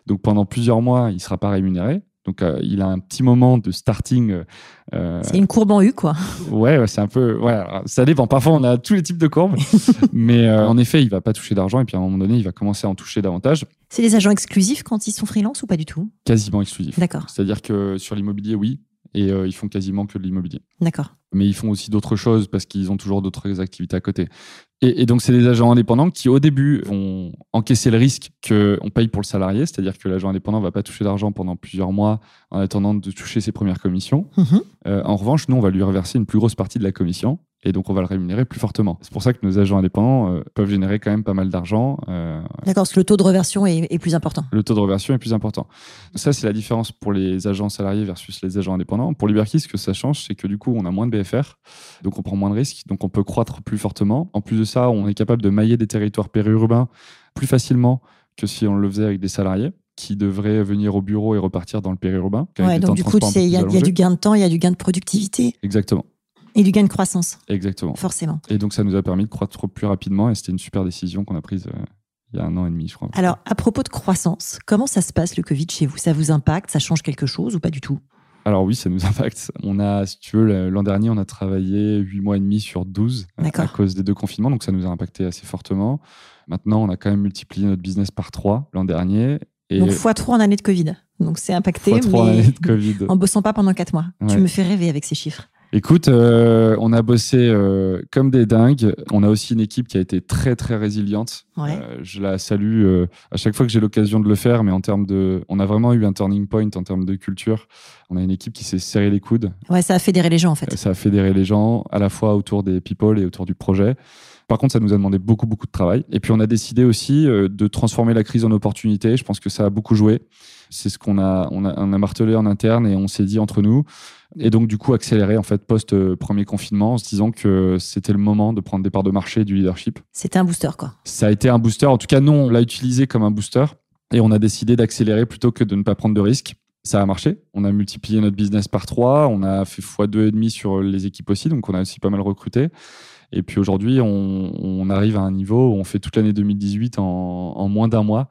Donc pendant plusieurs mois, il ne sera pas rémunéré. Donc euh, il a un petit moment de starting. Euh, c'est une courbe en U, quoi. Ouais, c'est un peu. Ouais, ça dépend. Parfois, on a tous les types de courbes, [laughs] mais en effet, il va pas toucher d'argent et puis à un moment donné, il va commencer à en toucher davantage. C'est des agents exclusifs quand ils sont freelance ou pas du tout? Quasiment exclusifs. D'accord. C'est-à-dire que sur l'immobilier, oui, et euh, ils font quasiment que de l'immobilier. D'accord. Mais ils font aussi d'autres choses parce qu'ils ont toujours d'autres activités à côté. Et, donc, c'est des agents indépendants qui, au début, vont encaisser le risque qu'on paye pour le salarié, c'est-à-dire que l'agent indépendant ne va pas toucher d'argent pendant plusieurs mois en attendant de toucher ses premières commissions. Mhm. Euh, en revanche, nous, on va lui reverser une plus grosse partie de la commission et donc on va le rémunérer plus fortement. C'est pour ça que nos agents indépendants euh, peuvent générer quand même pas mal d'argent. Euh, D'accord, parce que le taux de reversion est, plus important. Le taux de reversion est plus important. Ça, c'est la différence pour les agents salariés versus les agents indépendants. Pour Liberkey, ce que ça change, c'est que du coup, on a moins de BFR, donc on prend moins de risques, donc on peut croître plus fortement. En plus de ça, on est capable de mailler des territoires périurbains plus facilement que si on le faisait avec des salariés qui devraient venir au bureau et repartir dans le périurbain. Ouais, donc du coup, il y, a du gain de temps, il y a du gain de productivité. Exactement. Et du gain de croissance. Exactement. Forcément. Et donc, ça nous a permis de croître plus rapidement et c'était une super décision qu'on a prise euh, il y a un an et demi, je crois. Alors, à propos de croissance, comment ça se passe le Covid chez vous? Ça vous impacte? Ça change quelque chose ou pas du tout? Alors oui, ça nous [laughs] impacte. On a, si tu veux, l'an dernier, on a travaillé 8 mois et demi sur 12 euh, à cause des deux confinements, donc ça nous a impacté assez fortement. Maintenant, on a quand même multiplié notre business par 3 l'an dernier. Et donc x3 en année de Covid. Donc c'est impacté, mais en, année de COVID. [laughs] en bossant pas pendant 4 mois. Tu me fais rêver avec ces chiffres. Écoute, euh, on a bossé euh, comme des dingues. On a aussi une équipe qui a été très très résiliente. Euh, je la salue à chaque fois que j'ai l'occasion de le faire, mais en termes de, on a vraiment eu un turning point en termes de culture. On a une équipe qui s'est serré les coudes. Ouais, ça a fédéré les gens en fait. Ça a fédéré les gens à la fois autour des people et autour du projet. Par contre, ça nous a demandé beaucoup, beaucoup de travail. Et puis, on a décidé aussi de transformer la crise en opportunité. Je pense que ça a beaucoup joué. C'est ce qu'on a, on a, on a martelé en interne et on s'est dit entre nous, et donc, du coup, accélérer en fait post-premier confinement en se disant que c'était le moment de prendre des parts de marché et du leadership. C'était un booster, quoi. Ça a été un booster. En tout cas, nous, on l'a utilisé comme un booster et on a décidé d'accélérer plutôt que de ne pas prendre de risques. Ça a marché. On a multiplié notre business par trois. On a fait x2,5 sur les équipes aussi. Donc, on a aussi pas mal recruté. Et puis aujourd'hui, on, arrive à un niveau où on fait toute l'année 2018 en, en moins d'un mois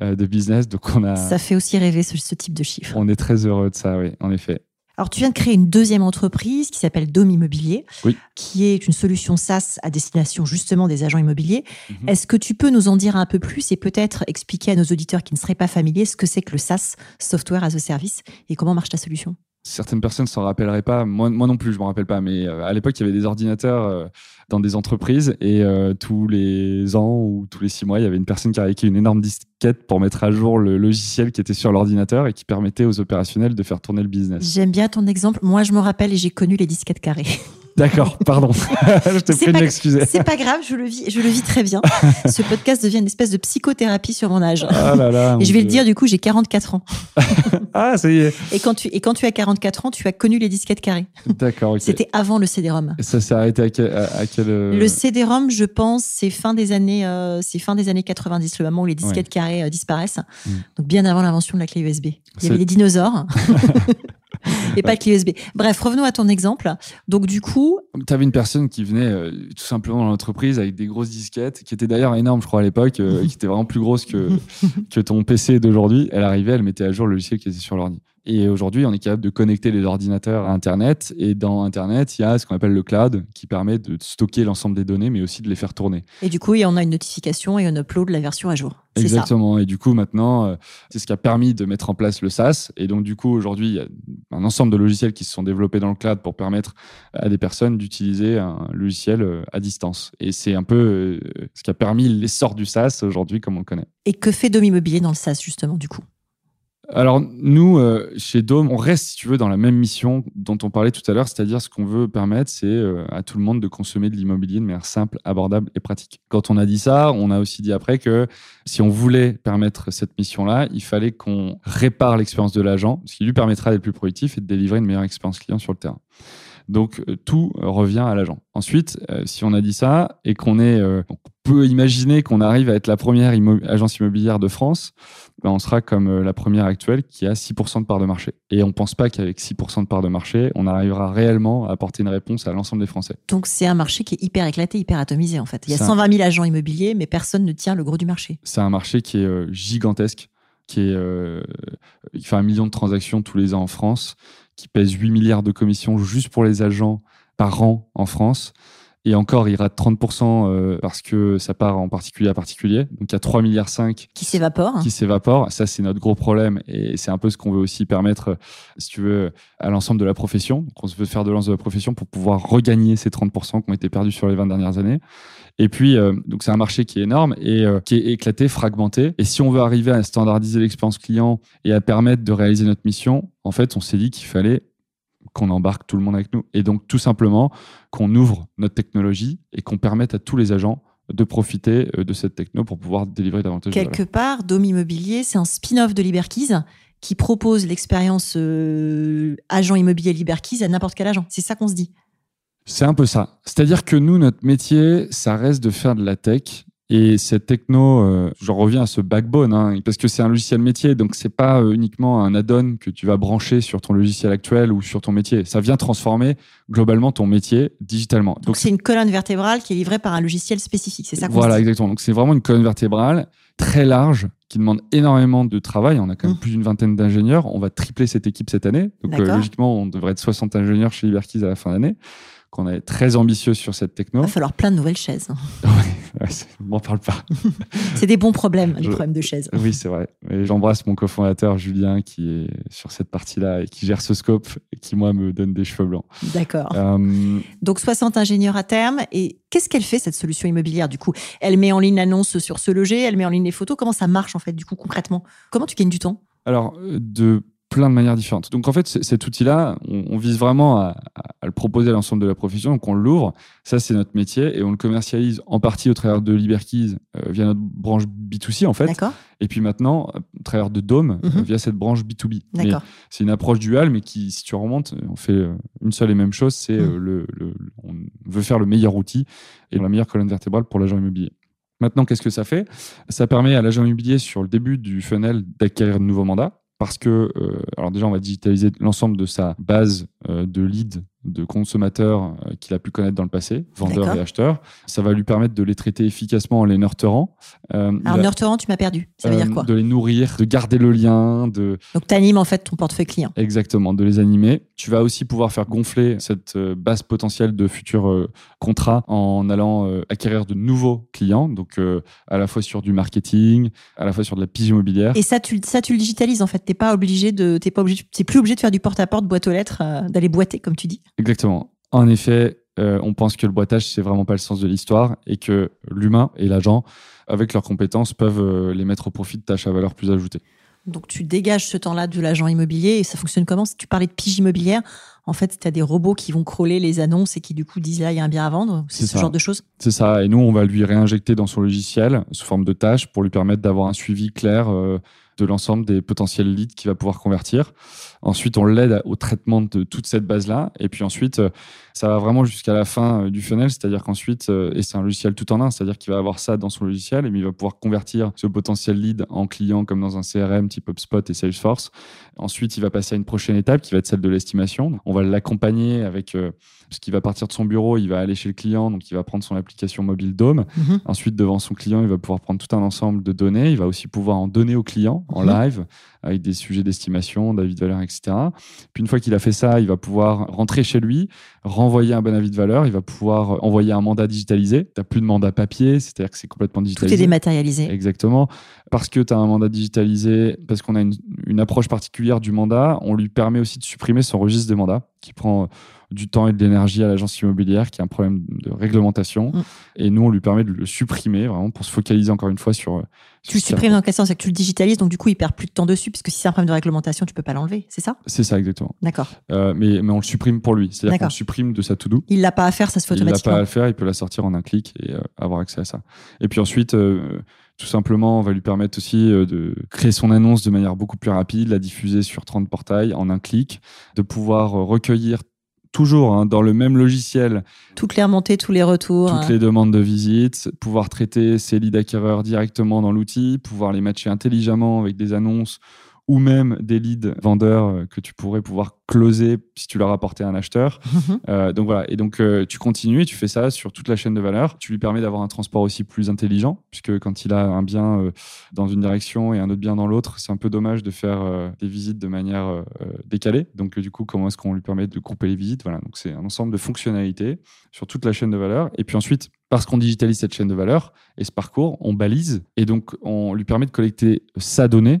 euh, de business. Donc on a. Ça fait aussi rêver ce, ce type de chiffres. On est très heureux de ça, oui, en effet. Alors, tu viens de créer une deuxième entreprise qui s'appelle Dome Immobilier, qui est une solution SaaS à destination justement des agents immobiliers. Mhm. Est-ce que tu peux nous en dire un peu plus et peut-être expliquer à nos auditeurs qui ne seraient pas familiers ce que c'est que le SaaS, Software as a Service, et comment marche ta solution? Certaines personnes ne s'en rappelleraient pas. Moi, non plus, je m'en rappelle pas. Mais euh, à l'époque, il y avait des ordinateurs euh, dans des entreprises et euh, tous les ans ou tous les six mois, il y avait une personne qui écrit une énorme disquette pour mettre à jour le logiciel qui était sur l'ordinateur et qui permettait aux opérationnels de faire tourner le business. J'aime bien ton exemple. Moi, je me rappelle et j'ai connu les disquettes carrées. [laughs] D'accord, pardon. [laughs] je te prie de m'excuser. C'est pas grave, je le vis, je le vis très bien. [laughs] Ce podcast devient une espèce de psychothérapie sur mon âge. Ah là là, et je vais le dire, du coup, j'ai 44 ans. [laughs] Ah, ça y est. Et quand tu, et quand tu as 44 ans, tu as connu les disquettes carrées. D'accord, ok. C'était avant le CD-ROM. Ça s'est arrêté à quel. à- à quel, euh, Le CD-ROM, je pense, c'est fin des années, euh, c'est fin des années 90, le moment où les disquettes carrées euh, disparaissent. Mm. Donc bien avant l'invention de la clé USB. Il y avait les dinosaures. [laughs] Et pas de clé USB. Bref, revenons à ton exemple. Donc, du coup, Tu avais une personne qui venait euh, tout simplement dans l'entreprise avec des grosses disquettes, qui était d'ailleurs énorme, je crois, à l'époque, euh, qui était vraiment plus grosse que, [laughs] que ton PC d'aujourd'hui. Elle arrivait, elle mettait à jour le logiciel qui était sur l'ordi. Et aujourd'hui, on est capable de connecter les ordinateurs à Internet. Et dans Internet, il y a ce qu'on appelle le cloud, qui permet de stocker l'ensemble des données, mais aussi de les faire tourner. et du coup, on a une notification et on upload la version à jour. Ça. Exactement. Et du coup, maintenant, euh, c'est ce qui a permis de mettre en place le SaaS. Et donc, du coup, aujourd'hui, il y a un ensemble de logiciels qui se sont développés dans le cloud pour permettre à des personnes d'utiliser un logiciel euh, à distance. Et c'est un peu euh, ce qui a permis l'essor du SaaS aujourd'hui, comme on le connaît. Et que fait Dom Immobilier dans le SaaS, justement, du coup? Alors, nous, euh, chez Dome, on reste, si tu veux, dans la même mission dont on parlait tout à l'heure, c'est-à-dire ce qu'on veut permettre, c'est euh, à tout le monde de consommer de l'immobilier de manière simple, abordable et pratique. Quand on a dit ça, on a aussi dit après que si on voulait permettre cette mission-là, il fallait qu'on répare l'expérience de l'agent, ce qui lui permettra d'être plus productif et de délivrer une meilleure expérience client sur le terrain. Donc euh, tout revient à l'agent. Ensuite, euh, si on a dit ça et qu'on est, euh, on peut imaginer qu'on arrive à être la première immo- agence immobilière de France, ben, on sera comme la première actuelle qui a 6% de part de marché. Et on pense pas qu'avec 6% de part de marché, on arrivera réellement à apporter une réponse à l'ensemble des Français. Donc, c'est un marché qui est hyper éclaté, hyper atomisé, en fait. Il y a Ça- 120 000 agents immobiliers, mais personne ne tient le gros du marché. C'est un marché qui est gigantesque, qui est, euh, fait un million de transactions tous les ans en France, qui pèse 8 milliards de commissions juste pour les agents par an en France. Et encore, il rate 30% euh, parce que ça part en particulier à particulier. Donc il y a 3 milliards 5 Qui s'évapore. qui s'évaporent. Ça, c'est notre gros problème. Et c'est un peu ce qu'on veut aussi permettre, euh, si tu veux, à l'ensemble de la profession. Donc, on se veut faire de l'ensemble de la profession pour pouvoir regagner ces 30% qui ont été perdus sur les 20 dernières années. Et puis, euh, donc c'est un marché qui est énorme et euh, qui est éclaté, fragmenté. Et si on veut arriver à standardiser l'expérience client et à permettre de réaliser notre mission, en fait, on s'est dit qu'il fallait qu'on embarque tout le monde avec nous. Et donc, tout simplement, qu'on ouvre notre technologie et qu'on permette à tous les agents de profiter euh, de cette techno pour pouvoir délivrer davantage de. Quelque part, Dom Immobilier, c'est un spin-off de Liberkeys qui propose l'expérience euh, agent immobilier Liberkeys à n'importe quel agent. C'est ça qu'on se dit. C'est un peu ça. C'est-à-dire que nous, notre métier, ça reste de faire de la tech. Et cette techno, euh, j'en reviens à ce backbone, hein, parce que c'est un logiciel métier, donc c'est pas euh, uniquement un add-on que tu vas brancher sur ton logiciel actuel ou sur ton métier. Ça vient transformer globalement ton métier digitalement. Donc, c'est une colonne vertébrale qui est livrée par un logiciel spécifique. C'est ça qu'on Voilà, exactement. Donc c'est vraiment une colonne vertébrale très large qui demande énormément de travail. On a quand même Mm. plus d'une vingtaine d'ingénieurs. On va tripler cette équipe cette année. Donc euh, logiquement, on devrait être 60 ingénieurs chez Liberkeys à la fin d'année. Qu'on est très ambitieux sur cette techno. Il va falloir plein de nouvelles chaises. [laughs] Ouais, [laughs] c'est- m'en parle pas. [laughs] C'est des bons problèmes, les Je- problèmes de chaises. Oui, c'est vrai. Et j'embrasse mon cofondateur Julien qui est sur cette partie-là et qui gère ce scope et qui, moi, me donne des cheveux blancs. D'accord. Euh, Donc 60 ingénieurs à terme. Et qu'est-ce qu'elle fait, cette solution immobilière, du coup? Elle met en ligne l'annonce sur ce loger, elle met en ligne les photos. Comment ça marche, en fait, du coup, concrètement? Comment tu gagnes du temps? Alors, euh, de plein de manières différentes. Donc, en fait, cet outil-là, on, on vise vraiment à, le proposer à l'ensemble de la profession. Donc, on l'ouvre. Ça, c'est notre métier. Et on le commercialise en partie au travers de Liberkeys euh, via notre branche B2C, en fait. D'accord Et puis maintenant, au travers de Dome, euh, Mhm. via cette branche B2B. Mais D'accord. c'est une approche duale, mais qui, si tu remontes, on fait euh, une seule et même chose, c'est Mm. le, le- on veut faire le meilleur outil et la meilleure colonne vertébrale pour l'agent immobilier. Maintenant, qu'est-ce que ça fait? Ça permet à l'agent immobilier, sur le début du funnel, d'acquérir de nouveaux mandats. Parce que, euh, alors déjà, on va digitaliser l'ensemble de sa base euh, de leads, de consommateurs euh, qu'il a pu connaître dans le passé, vendeurs et acheteurs. Ça va lui permettre de les traiter efficacement en les nurturant. Euh, Alors, nurturant, tu m'as perdu. Ça veut euh, dire quoi De les nourrir, de garder le lien, de, Donc, tu animes, en fait, ton portefeuille client. Exactement, de les animer. Tu vas aussi pouvoir faire gonfler cette euh, base potentielle de futurs euh, contrats en allant euh, acquérir de nouveaux clients, donc euh, à la fois sur du marketing, à la fois sur de la pige immobilière. Et ça, tu, ça, tu le digitalises, en fait. T'es pas obligé de, t'es pas obligé, t'es plus obligé de faire du porte-à-porte, boîte aux lettres, euh, d'aller boiter, comme tu dis. Exactement. En effet, euh, on pense que le boitage, c'est vraiment pas le sens de l'histoire et que l'humain et l'agent, avec leurs compétences, peuvent euh, les mettre au profit de tâches à valeur plus ajoutée. Donc tu dégages ce temps-là de l'agent immobilier et ça fonctionne comment? Si tu parlais de pige immobilière, en fait, tu as des robots qui vont crawler les annonces et qui du coup disent là, il y a un bien à vendre. C'est ce ça. genre de choses? C'est ça. Et nous, on va lui réinjecter dans son logiciel sous forme de tâches pour lui permettre d'avoir un suivi clair euh, de l'ensemble des potentiels leads qu'il va pouvoir convertir. Ensuite, on l'aide au traitement de toute cette base-là. Et puis ensuite, euh, ça va vraiment jusqu'à la fin euh, du funnel. C'est-à-dire qu'ensuite, euh, et c'est un logiciel tout en un, c'est-à-dire qu'il va avoir ça dans son logiciel et il va pouvoir convertir ce potentiel lead en client comme dans un CRM type HubSpot et Salesforce. Ensuite, il va passer à une prochaine étape qui va être celle de l'estimation. On va l'accompagner avec, parce qu'il va partir de son bureau, il va aller chez le client, donc il va prendre son application mobile Dome. Mhm. Ensuite, devant son client, il va pouvoir prendre tout un ensemble de données. Il va aussi pouvoir en donner au client en Mhm. live avec des sujets d'estimation, d'avis de valeur, etc. Puis une fois qu'il a fait ça, il va pouvoir rentrer chez lui, renvoyer un bon avis de valeur. Il va pouvoir envoyer un mandat digitalisé. Tu n'as plus de mandat papier, c'est-à-dire que c'est complètement Tout est digitalisé. dématérialisé. Exactement. Parce que tu as un mandat digitalisé, parce qu'on a une, une approche particulière du mandat, on lui permet aussi de supprimer son registre de mandat, qui prend euh, du temps et de l'énergie à l'agence immobilière, qui a un problème de réglementation. Mm. Et nous, on lui permet de le supprimer, vraiment, pour se focaliser encore une fois sur. euh, sur Tu le supprimes dans quel sens? C'est que tu le digitalises, donc du coup, il perd plus de temps dessus, puisque si c'est un problème de réglementation, tu peux pas l'enlever, c'est ça? C'est ça, exactement. D'accord. Euh, mais, mais on le supprime pour lui. C'est-à-dire qu'on le supprime de sa to-do. Il l'a pas à faire, ça se fait Il n'a pas à automatiquement. le faire, il peut la sortir en un clic et euh, avoir accès à ça. Et puis ensuite, euh, tout simplement, on va lui permettre aussi euh, de créer son annonce de manière beaucoup plus rapide, la diffuser sur 30 portails en un clic, de pouvoir euh, recueillir toujours hein, dans le même logiciel Toutes les remontées, tous les retours. toutes les demandes de visite, pouvoir traiter ces leads acquéreurs directement dans l'outil, pouvoir les matcher intelligemment avec des annonces ou même des leads vendeurs euh, que tu pourrais pouvoir closer si tu leur apportais un acheteur. [laughs] Mhm. Euh, donc voilà, et donc euh, tu continues et tu fais ça sur toute la chaîne de valeur. Tu lui permets d'avoir un transport aussi plus intelligent, puisque quand il a un bien euh, dans une direction et un autre bien dans l'autre, c'est un peu dommage de faire des visites de manière décalée. Donc du coup, comment est-ce qu'on lui permet de grouper les visites? Voilà, donc c'est un ensemble de fonctionnalités sur toute la chaîne de valeur. Et puis ensuite, parce qu'on digitalise cette chaîne de valeur et ce parcours, on balise et donc on lui permet de collecter sa donnée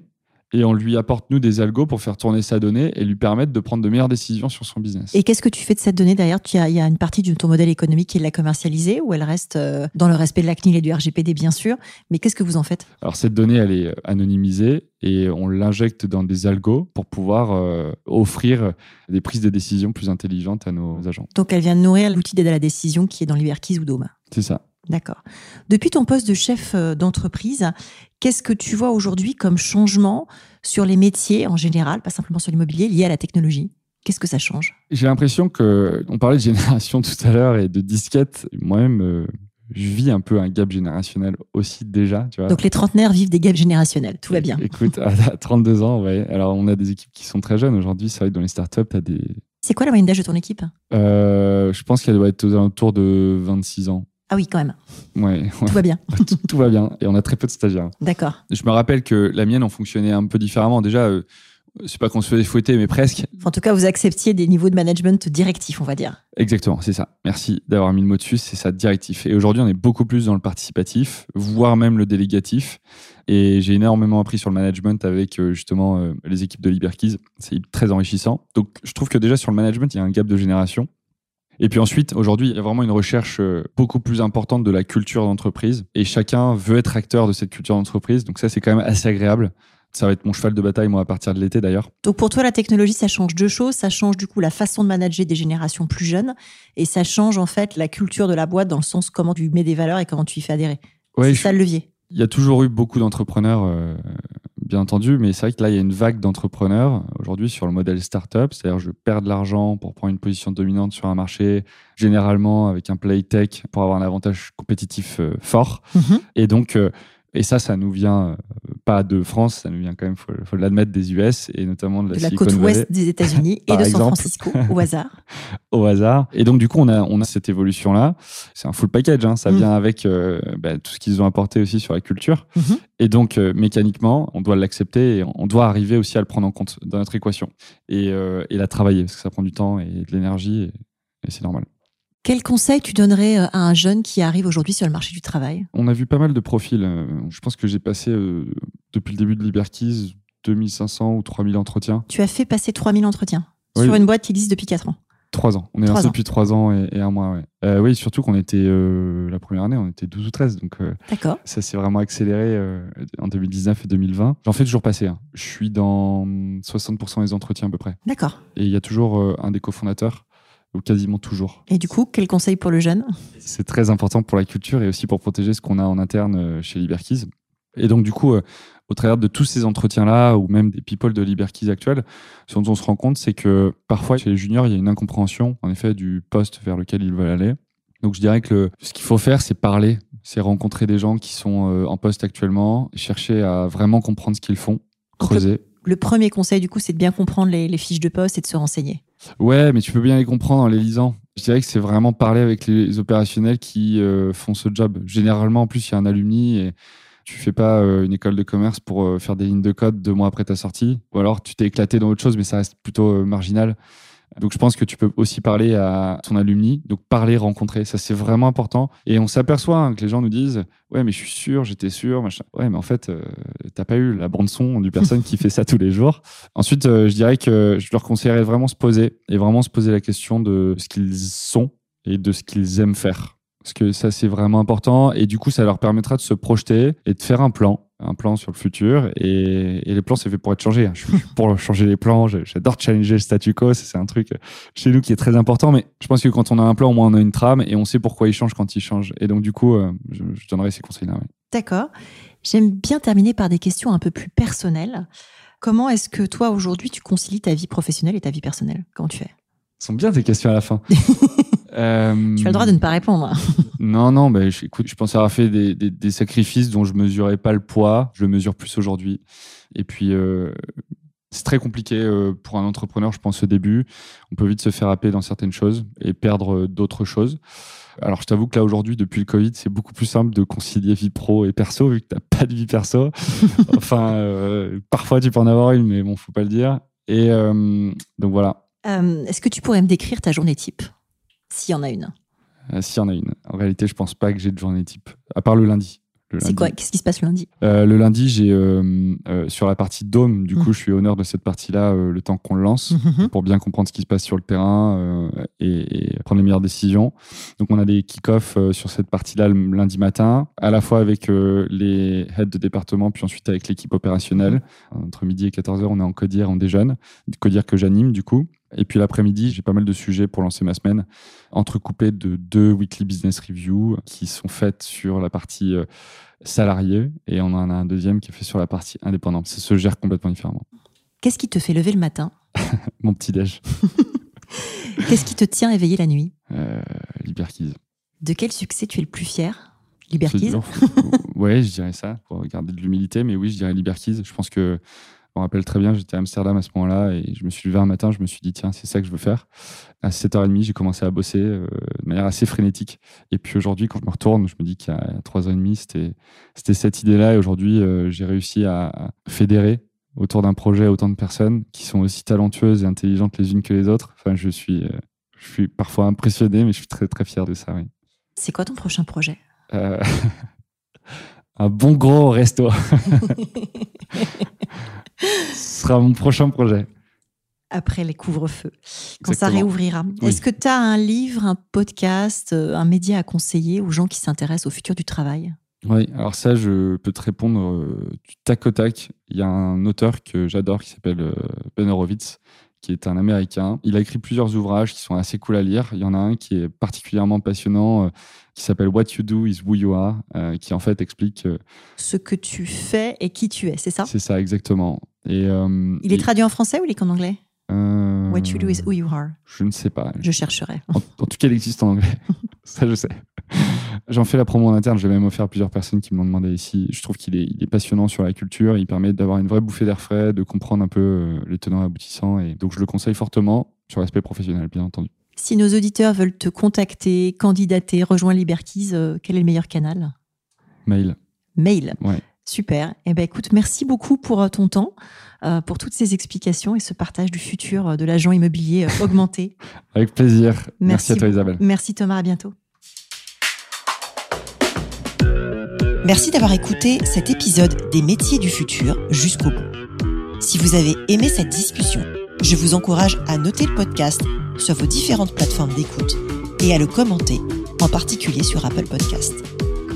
et on lui apporte, nous, des algos pour faire tourner sa donnée et lui permettre de prendre de meilleures décisions sur son business. Et qu'est-ce que tu fais de cette donnée D'ailleurs, il y, a- il y a une partie de ton modèle économique qui est de la commercialiser, ou elle reste euh, dans le respect de la CNIL et du RGPD, bien sûr? Mais qu'est-ce que vous en faites? Alors, cette donnée, elle est anonymisée et on l'injecte dans des algos pour pouvoir euh, offrir des prises de décision plus intelligentes à nos agents. Donc, elle vient nourrir l'outil d'aide à la décision qui est dans l'Iberkeys ou Dome. C'est ça. D'accord. Depuis ton poste de chef euh, d'entreprise, qu'est-ce que tu vois aujourd'hui comme changement sur les métiers en général, pas simplement sur l'immobilier, liés à la technologie? Qu'est-ce que ça change? J'ai l'impression que, on parlait de génération [laughs] tout à l'heure et de disquettes. Moi-même, euh, je vis un peu un gap générationnel aussi déjà. Tu vois. Donc, les trentenaires vivent des gaps générationnels. Tout va bien. Écoute, à à 32 ans, ouais. Alors, on a des équipes qui sont très jeunes aujourd'hui. C'est vrai que dans les startups, tu as des. C'est quoi la moyenne d'âge de ton équipe? Euh, je pense qu'elle doit être aux alentours de 26 ans. Ah oui, quand même. Ouais, ouais. Tout va bien. [laughs] tout, tout va bien. Et on a très peu de stagiaires. D'accord. Je me rappelle que la mienne, on fonctionnait un peu différemment. Déjà, euh, c'est pas qu'on se faisait fouetter, mais presque. En tout cas, vous acceptiez des niveaux de management directifs, on va dire. Exactement, c'est ça. Merci d'avoir mis le mot dessus, c'est ça, directif. Et aujourd'hui, on est beaucoup plus dans le participatif, voire même le délégatif. Et j'ai énormément appris sur le management avec euh, justement euh, les équipes de Liberkeys. C'est très enrichissant. Donc, je trouve que déjà sur le management, il y a un gap de génération. Et puis ensuite, aujourd'hui, il y a vraiment une recherche euh, beaucoup plus importante de la culture d'entreprise. Et chacun veut être acteur de cette culture d'entreprise. Donc ça, c'est quand même assez agréable. Ça va être mon cheval de bataille, moi, à partir de l'été d'ailleurs. Donc pour toi, la technologie, ça change deux choses. Ça change du coup la façon de manager des générations plus jeunes et ça change en fait la culture de la boîte dans le sens comment tu mets des valeurs et comment tu y fais adhérer. Ouais, c'est ça le levier. Il y a toujours eu beaucoup d'entrepreneurs, euh, bien entendu, mais c'est vrai que là, il y a une vague d'entrepreneurs aujourd'hui sur le modèle startup, c'est-à-dire je perds de l'argent pour prendre une position dominante sur un marché, généralement avec un play tech pour avoir un avantage compétitif euh, fort. Mhm. Et donc, euh, et ça, ça nous vient euh, pas de France, ça nous vient quand même, faut, faut l'admettre, des US et notamment de la, De la Silicon côte Valley ouest des États-Unis [laughs] et de San. Francisco au hasard. [laughs] au hasard. Et donc, du coup, on a, on a cette évolution-là. C'est un full package. hein. Ça Mm. vient avec euh, bah, tout ce qu'ils ont apporté aussi sur la culture. Mhm. Et donc, euh, mécaniquement, on doit l'accepter et on doit arriver aussi à le prendre en compte dans notre équation et, euh, et la travailler parce que ça prend du temps et de l'énergie et, et c'est normal. Quel conseil tu donnerais euh, à un jeune qui arrive aujourd'hui sur le marché du travail? On a vu pas mal de profils. euh, Je pense que j'ai passé, euh, depuis le début de Liberkeys, 2500 ou 3000 entretiens. Tu as fait passer 3000 entretiens Oui. sur une boîte qui existe depuis 4 ans. Trois ans. On est lancé depuis trois ans et, et un mois, ouais. Euh, oui, surtout qu'on était, euh, la première année, on était 12 ou 13. Donc, D'accord. ça s'est vraiment accéléré en 2019 et 2020. J'en fais toujours passer. hein. Je suis dans 60% des entretiens à peu près. D'accord. Et il y a toujours un des cofondateurs, ou quasiment toujours. Et du coup, quel conseil pour le jeune? C'est très important pour la culture et aussi pour protéger ce qu'on a en interne euh, chez Liberkeys. Et donc, du coup, euh, au travers de tous ces entretiens-là, ou même des people de Liberkeys actuels, ce dont on se rend compte, c'est que parfois, chez les juniors, il y a une incompréhension, en effet, du poste vers lequel ils veulent aller. Donc, je dirais que le- ce qu'il faut faire, c'est parler, c'est rencontrer des gens qui sont euh, en poste actuellement, chercher à vraiment comprendre ce qu'ils font, Donc, creuser. Le premier conseil, du coup, c'est de bien comprendre les, les fiches de poste et de se renseigner. Ouais, mais tu peux bien les comprendre en les lisant. Je dirais que c'est vraiment parler avec les opérationnels qui euh, font ce job. Généralement, en plus, il y a un alumni et tu fais pas euh, une école de commerce pour euh, faire des lignes de code deux mois après ta sortie. Ou alors, tu t'es éclaté dans autre chose, mais ça reste plutôt marginal. Donc, je pense que tu peux aussi parler à ton alumni. Donc, parler, rencontrer, ça c'est vraiment important. Et on s'aperçoit hein, que les gens nous disent Ouais, mais je suis sûr, j'étais sûr, machin. Ouais, mais en fait, euh, t'as pas eu la bande-son du personne qui fait ça tous les jours. [laughs] Ensuite, euh, je dirais que je leur conseillerais vraiment se poser et vraiment se poser la question de ce qu'ils sont et de ce qu'ils aiment faire. Parce que ça, c'est vraiment important. Et du coup, ça leur permettra de se projeter et de faire un plan, un plan sur le futur. Et, et les plans, c'est fait pour être changé. hein. Je suis pour [laughs] changer les plans. J'adore challenger le statu quo. C'est un truc chez nous qui est très important. Mais je pense que quand on a un plan, au moins, on a une trame et on sait pourquoi il change quand il change. Et donc, du coup, euh, je, je donnerais ces conseils-là. D'accord. J'aime bien terminer par des questions un peu plus personnelles. Comment est-ce que toi, aujourd'hui, tu concilies ta vie professionnelle et ta vie personnelle? Comment tu fais? Ce sont bien tes questions à la fin. [laughs] Euh, Tu as le droit de ne pas répondre. [laughs] Non, non, bah, je, écoute, je pense avoir fait des, des- des sacrifices dont je mesurais pas le poids. Je le mesure plus aujourd'hui. Et puis, euh, c'est très compliqué euh, pour un entrepreneur, je pense, au début. On peut vite se faire happer dans certaines choses et perdre d'autres choses. Alors, je t'avoue que là, aujourd'hui, depuis le Covid, c'est beaucoup plus simple de concilier vie pro et perso, vu que t'as pas de vie perso. [laughs] enfin, euh, parfois, tu peux en avoir une, mais bon, faut pas le dire. Et euh, donc, voilà. Euh, est-ce que tu pourrais me décrire ta journée type? S'il y en a une. Euh, S'il y en a une. En réalité, je pense pas que j'ai de journée type, à part le lundi. C'est quoi? Qu'est-ce qui se passe le lundi? Euh, le lundi, j'ai euh, euh, sur la partie Dome, du Mhm. coup, je suis honneur de cette partie-là le temps qu'on le lance Mhm. pour bien comprendre ce qui se passe sur le terrain et, et prendre les meilleures décisions. Donc, on a des kick-offs sur cette partie-là le lundi matin, à la fois avec les heads de département, puis ensuite avec l'équipe opérationnelle. Entre midi et 14h, on est en codière, on déjeune. Codière que j'anime, du coup. Et puis l'après-midi, j'ai pas mal de sujets pour lancer ma semaine, entrecoupés de deux weekly business reviews qui sont faites sur la partie euh, salarié et on en a un deuxième qui est fait sur la partie indépendante. Ça se gère complètement différemment. Qu'est-ce qui te fait lever le matin? [laughs] Mon petit déj, [laughs] Qu'est-ce qui te tient éveillé la nuit? Euh, Liberkeys. De quel succès tu es le plus fier? Dur. ouais, je dirais ça, pour garder de l'humilité, mais oui, je dirais Liberkeys. Je pense que, je me rappelle très bien, j'étais à Amsterdam à ce moment-là et je me suis levé un matin, je me suis dit, tiens, c'est ça que je veux faire. À 7h30, j'ai commencé à bosser euh, de manière assez frénétique. Et puis aujourd'hui, quand je me retourne, je me dis qu'il y a 3h30, c'était, c'était cette idée-là. Et aujourd'hui, euh, j'ai réussi à fédérer autour d'un projet autant de personnes qui sont aussi talentueuses et intelligentes les unes que les autres. Enfin, je suis, euh, je suis parfois impressionné, mais je suis très, très fier de ça, oui. C'est quoi ton prochain projet? [laughs] Un bon gros resto. [laughs] Ce sera mon prochain projet. Après les couvre-feux, quand ça réouvrira. Oui. Est-ce que tu as un livre, un podcast, euh, un média à conseiller aux gens qui s'intéressent au futur du travail? Oui, alors ça, je peux te répondre euh, du tac au tac. Il y a un auteur que j'adore qui s'appelle euh, Ben Horowitz, qui est un Américain. Il a écrit plusieurs ouvrages qui sont assez cool à lire. Il y en a un qui est particulièrement passionnant, euh, qui s'appelle What You Do is Who You Are, euh, qui en fait explique, euh, Ce que tu fais et qui tu es, c'est ça? C'est ça exactement. Et, Il est et- traduit en français ou il est qu'en anglais? Euh, What you do is who you are. Je ne sais pas. Je chercherai. En, en tout cas, il existe en anglais. [laughs] Ça, je sais. J'en fais la promo en interne. Je l'ai même offert à plusieurs personnes qui me l'ont demandé ici. Je trouve qu'il est, il est passionnant sur la culture. Il permet d'avoir une vraie bouffée d'air frais, de comprendre un peu euh, les tenants et aboutissants. Et donc, je le conseille fortement sur l'aspect professionnel, bien entendu. Si nos auditeurs veulent te contacter, candidater, rejoindre Liberkeys, euh, quel est le meilleur canal? Mail. Mail. Ouais. Super. Eh ben, écoute, merci beaucoup pour euh, ton temps, euh, pour toutes ces explications et ce partage du futur euh, de l'agent immobilier augmenté. [laughs] Avec plaisir. Merci, Merci à toi. Isabelle. Merci Thomas, à bientôt. Merci d'avoir écouté cet épisode des métiers du futur jusqu'au bout. Si vous avez aimé cette discussion, Je vous encourage à noter le podcast sur vos différentes plateformes d'écoute et à le commenter, en particulier sur Apple Podcast.